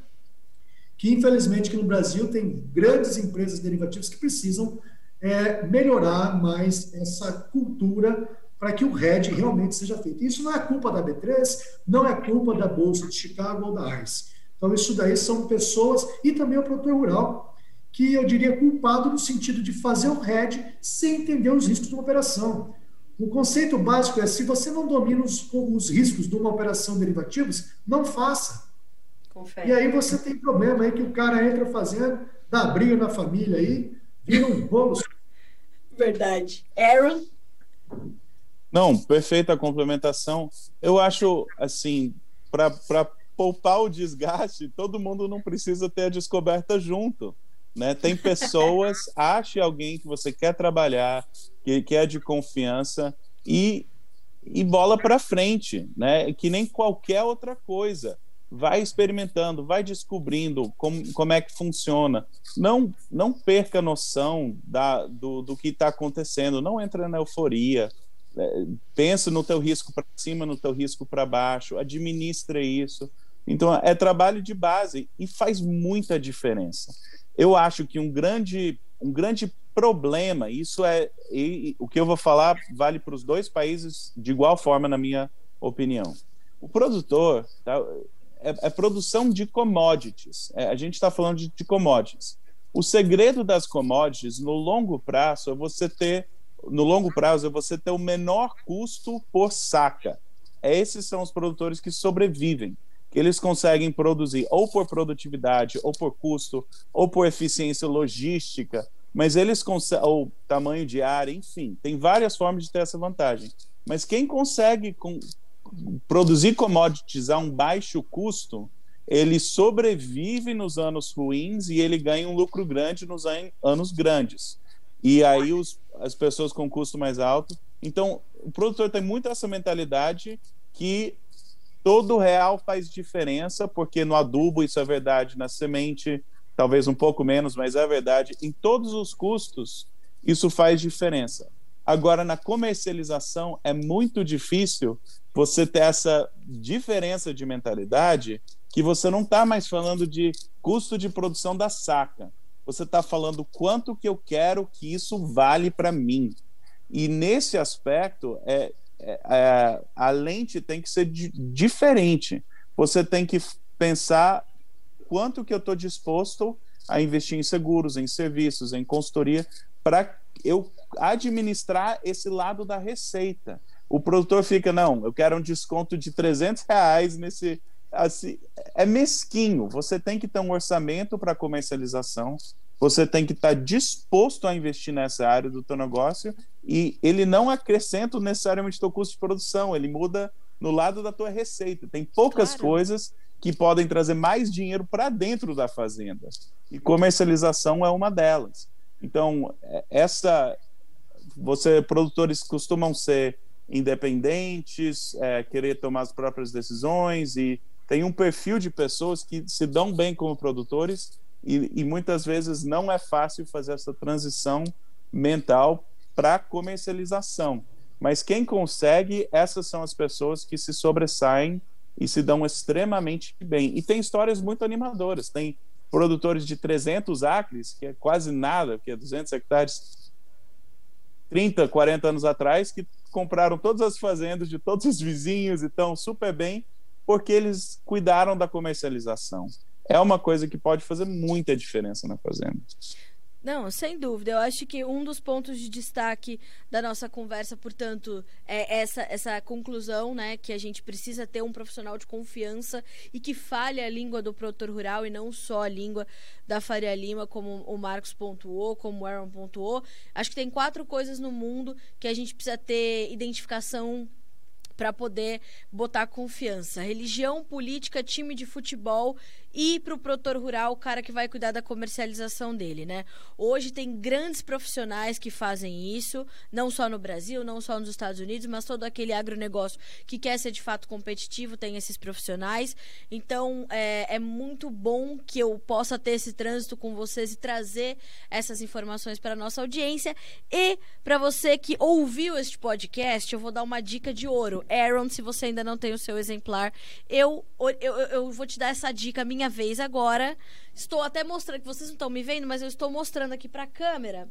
que infelizmente que no Brasil tem grandes empresas derivativas que precisam é, melhorar mais essa cultura para que o hedge realmente seja feito. Isso não é culpa da B3, não é culpa da Bolsa de Chicago ou da ICE. Então, isso daí são pessoas, e também o produtor rural, que eu diria culpado no sentido de fazer o hedge sem entender os riscos de uma operação. O conceito básico é: se você não domina os, os riscos de uma operação de derivativos, não faça. Confere. E aí você tem problema aí que o cara entra fazendo, dá briga na família aí, vira um bolo. Verdade. Aaron? Não, perfeita complementação. Eu acho, assim, para poupar o desgaste, todo mundo não precisa ter a descoberta junto. Né? Tem pessoas, ache alguém que você quer trabalhar, que, que é de confiança e, e bola para frente, né? que nem qualquer outra coisa. Vai experimentando, vai descobrindo como, como é que funciona. Não, não perca a noção da, do, do que está acontecendo, não entra na euforia. É, pensa no teu risco para cima, no teu risco para baixo, administra isso. Então é trabalho de base e faz muita diferença. Eu acho que um grande, um grande problema, isso é e, o que eu vou falar vale para os dois países de igual forma, na minha opinião. O produtor tá, é, é produção de commodities. É, a gente está falando de, de commodities. O segredo das commodities no longo prazo é você ter no longo prazo é você ter o menor custo por saca. Esses são os produtores que sobrevivem, que eles conseguem produzir ou por produtividade, ou por custo, ou por eficiência logística, mas eles conseguem, ou tamanho de área, enfim, tem várias formas de ter essa vantagem. Mas quem consegue produzir commodities a um baixo custo, ele sobrevive nos anos ruins e ele ganha um lucro grande nos anos grandes. E aí os, as pessoas com custo mais alto. Então, o produtor tem muito essa mentalidade que todo real faz diferença, porque no adubo isso é verdade, na semente talvez um pouco menos, mas é verdade. Em todos os custos, isso faz diferença. Agora, na comercialização, é muito difícil você ter essa diferença de mentalidade que você não está mais falando de custo de produção da saca você está falando quanto que eu quero que isso vale para mim. E nesse aspecto, é, é, é, a lente tem que ser di diferente. Você tem que pensar quanto que eu estou disposto a investir em seguros, em serviços, em consultoria, para eu administrar esse lado da receita. O produtor fica, não, eu quero um desconto de 300 reais nesse, assim, é mesquinho. Você tem que ter um orçamento para comercialização, você tem que estar tá disposto a investir nessa área do teu negócio e ele não acrescenta necessariamente o teu custo de produção, ele muda no lado da tua receita. Tem poucas claro. coisas que podem trazer mais dinheiro para dentro da fazenda. E comercialização é uma delas. Então, é, essa você produtores costumam ser independentes, é, querer tomar as próprias decisões e tem um perfil de pessoas que se dão bem como produtores e, e muitas vezes não é fácil fazer essa transição mental para comercialização. Mas quem consegue, essas são as pessoas que se sobressaem e se dão extremamente bem. E tem histórias muito animadoras. Tem produtores de 300 acres, que é quase nada, que é 200 hectares, 30, 40 anos atrás, que compraram todas as fazendas de todos os vizinhos e estão super bem, porque eles cuidaram da comercialização. É uma coisa que pode fazer muita diferença na fazenda. Não, sem dúvida. Eu acho que um dos pontos de destaque da nossa conversa, portanto, é essa, essa conclusão, né? Que a gente precisa ter um profissional de confiança e que fale a língua do produtor rural e não só a língua da Faria Lima, como o Marcos pontuou, como o Aaron pontuou. Acho que tem quatro coisas no mundo que a gente precisa ter identificação para poder botar confiança. Religião, política, time de futebol e para o produtor rural, o cara que vai cuidar da comercialização dele, né? Hoje tem grandes profissionais que fazem isso, não só no Brasil, não só nos Estados Unidos, mas todo aquele agronegócio que quer ser de fato competitivo tem esses profissionais. Então é, é muito bom que eu possa ter esse trânsito com vocês e trazer essas informações para nossa audiência. E para você que ouviu este podcast, eu vou dar uma dica de ouro. Aaron, se você ainda não tem o seu exemplar, eu, eu, eu vou te dar essa dica minha vez agora. Estou até mostrando, que vocês não estão me vendo, mas eu estou mostrando aqui para a câmera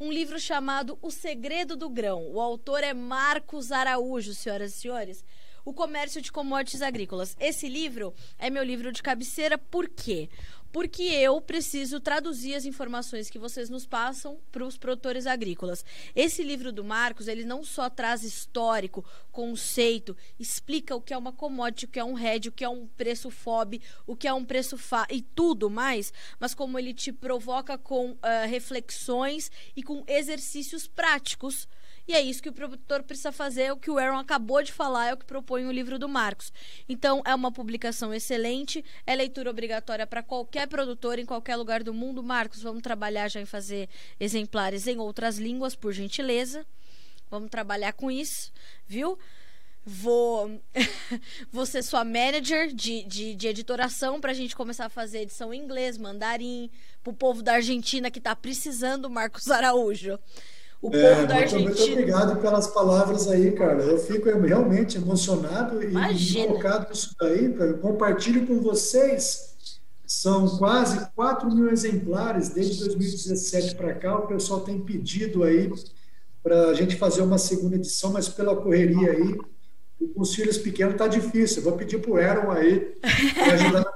um livro chamado O Segredo do Grão. O autor é Marcos Araújo, senhoras e senhores. O Comércio de Commodities Agrícolas. Esse livro é meu livro de cabeceira, por quê? Porque eu preciso traduzir as informações que vocês nos passam para os produtores agrícolas. Esse livro do Marcos, ele não só traz histórico, conceito, explica o que é uma commodity, o que é um hedge, o que é um preço FOB, o que é um preço FA e tudo mais, mas como ele te provoca com uh, reflexões e com exercícios práticos E é isso que o produtor precisa fazer, é o que o Aaron acabou de falar, é o que propõe o livro do Marcos. Então, é uma publicação excelente, é leitura obrigatória para qualquer produtor em qualquer lugar do mundo. Marcos, vamos trabalhar já em fazer exemplares em outras línguas, por gentileza. Vamos trabalhar com isso, viu? Vou, vou ser sua manager de, de, de editoração para a gente começar a fazer edição em inglês, mandarim, para o povo da Argentina que está precisando, Marcos Araújo. O é, povo da Argentina. Muito obrigado pelas palavras aí, cara. Eu fico realmente emocionado Imagina. e focado nisso daí. Eu compartilho com vocês. São quase 4 mil exemplares desde 2017 para cá. O pessoal tem pedido aí para a gente fazer uma segunda edição, mas pela correria aí, com os filhos pequenos está difícil. Eu vou pedir para o Aaron aí para ajudar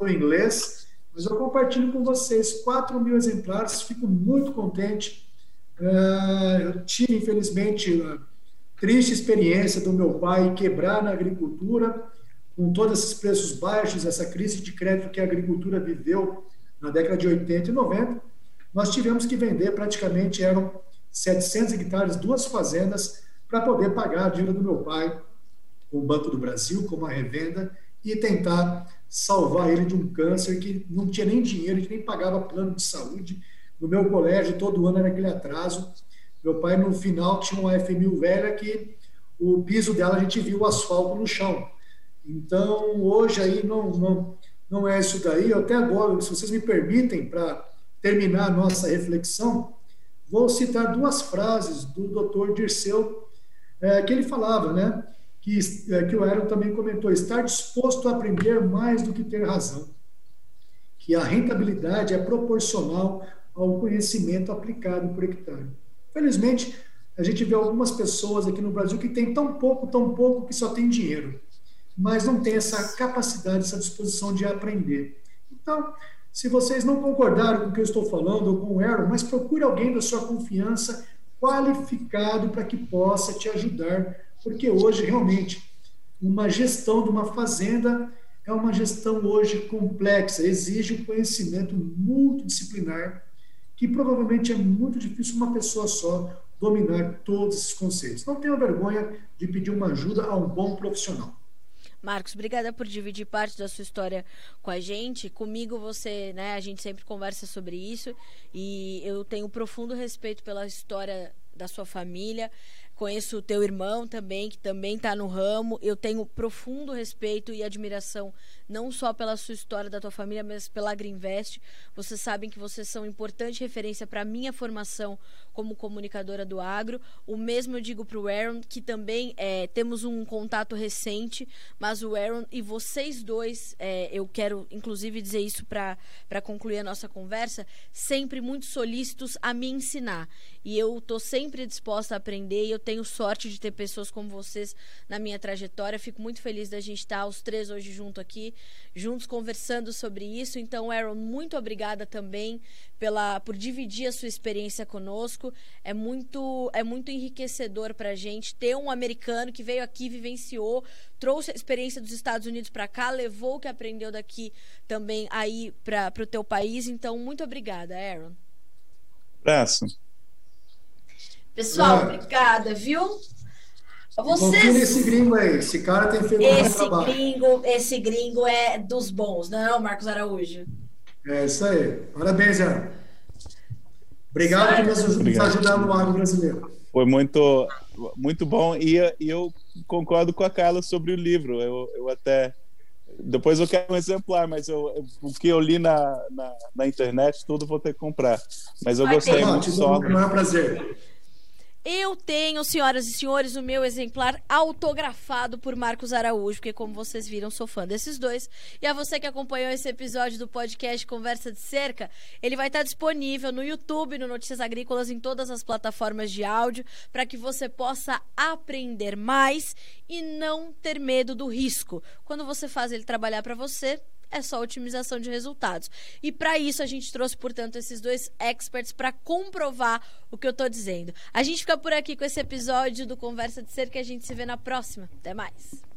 no inglês. Mas eu compartilho com vocês 4 mil exemplares, fico muito contente. Uh, eu tive, infelizmente, a triste experiência do meu pai quebrar na agricultura, com todos esses preços baixos, essa crise de crédito que a agricultura viveu na década de 80 e 90. Nós tivemos que vender praticamente, eram 700 hectares, duas fazendas, para poder pagar a dívida do meu pai com o Banco do Brasil, com uma revenda, e tentar salvar ele de um câncer que não tinha nem dinheiro, gente nem pagava plano de saúde. No meu colégio, todo ano era aquele atraso. Meu pai, no final, tinha uma F1000 velha que o piso dela a gente viu o asfalto no chão. Então, hoje aí não, não, não é isso daí. Até agora, se vocês me permitem, para terminar a nossa reflexão, vou citar duas frases do Dr. Dirceu, é, que ele falava, né? Que, é, que o Aaron também comentou, estar disposto a aprender mais do que ter razão. Que a rentabilidade é proporcional ao conhecimento aplicado por hectare. Felizmente, a gente vê algumas pessoas aqui no Brasil que têm tão pouco, tão pouco, que só tem dinheiro, mas não tem essa capacidade, essa disposição de aprender. Então, se vocês não concordaram com o que eu estou falando ou com o Aaron, mas procure alguém da sua confiança qualificado para que possa te ajudar, porque hoje realmente uma gestão de uma fazenda é uma gestão hoje complexa, exige um conhecimento multidisciplinar que provavelmente é muito difícil uma pessoa só dominar todos esses conceitos. Não tenha vergonha de pedir uma ajuda a um bom profissional. Marcos, obrigada por dividir parte da sua história com a gente. Comigo você, né, a gente sempre conversa sobre isso e eu tenho profundo respeito pela história da sua família. Conheço o teu irmão também, que também está no ramo. Eu tenho profundo respeito e admiração não só pela sua história da tua família, mas pela Agriinvest. Vocês sabem que vocês são importante referência para a minha formação como comunicadora do agro. O mesmo eu digo para o Aaron, que também é, temos um contato recente, mas o Aaron e vocês dois, é, eu quero inclusive dizer isso para concluir a nossa conversa, sempre muito solícitos a me ensinar. E eu estou sempre disposta a aprender e eu tenho sorte de ter pessoas como vocês na minha trajetória. Fico muito feliz da gente estar os três hoje junto aqui juntos conversando sobre isso. Então, Aaron, muito obrigada também pela por dividir a sua experiência conosco. É muito é muito enriquecedor para a gente ter um americano que veio aqui, vivenciou, trouxe a experiência dos Estados Unidos para cá, levou o que aprendeu daqui também aí para o teu país. Então, muito obrigada, Aaron. Abraço. Pessoal, obrigada, viu? Vocês... esse gringo aí, esse cara tem feito esse um trabalho. Gringo, esse gringo é dos bons, não é, Marcos Araújo? É isso aí. Parabéns, Ana. Obrigado por nos, nos ajudar no agro brasileiro. Foi muito, muito bom. E, e eu concordo com a Carla sobre o livro. Eu, eu até. Depois eu quero um exemplar, mas eu, o que eu li na, na, na internet, tudo vou ter que comprar. Mas eu Vai gostei ter. muito só. É um prazer. Eu tenho, senhoras e senhores, o meu exemplar autografado por Marcos Araújo, porque, como vocês viram, sou fã desses dois. E a você que acompanhou esse episódio do podcast Conversa de Cerca, ele vai estar disponível no YouTube, no Notícias Agrícolas, em todas as plataformas de áudio, para que você possa aprender mais e não ter medo do risco. Quando você faz ele trabalhar para você, é só otimização de resultados. E para isso a gente trouxe, portanto, esses dois experts para comprovar o que eu estou dizendo. A gente fica por aqui com esse episódio do Conversa de Ser que a gente se vê na próxima. Até mais.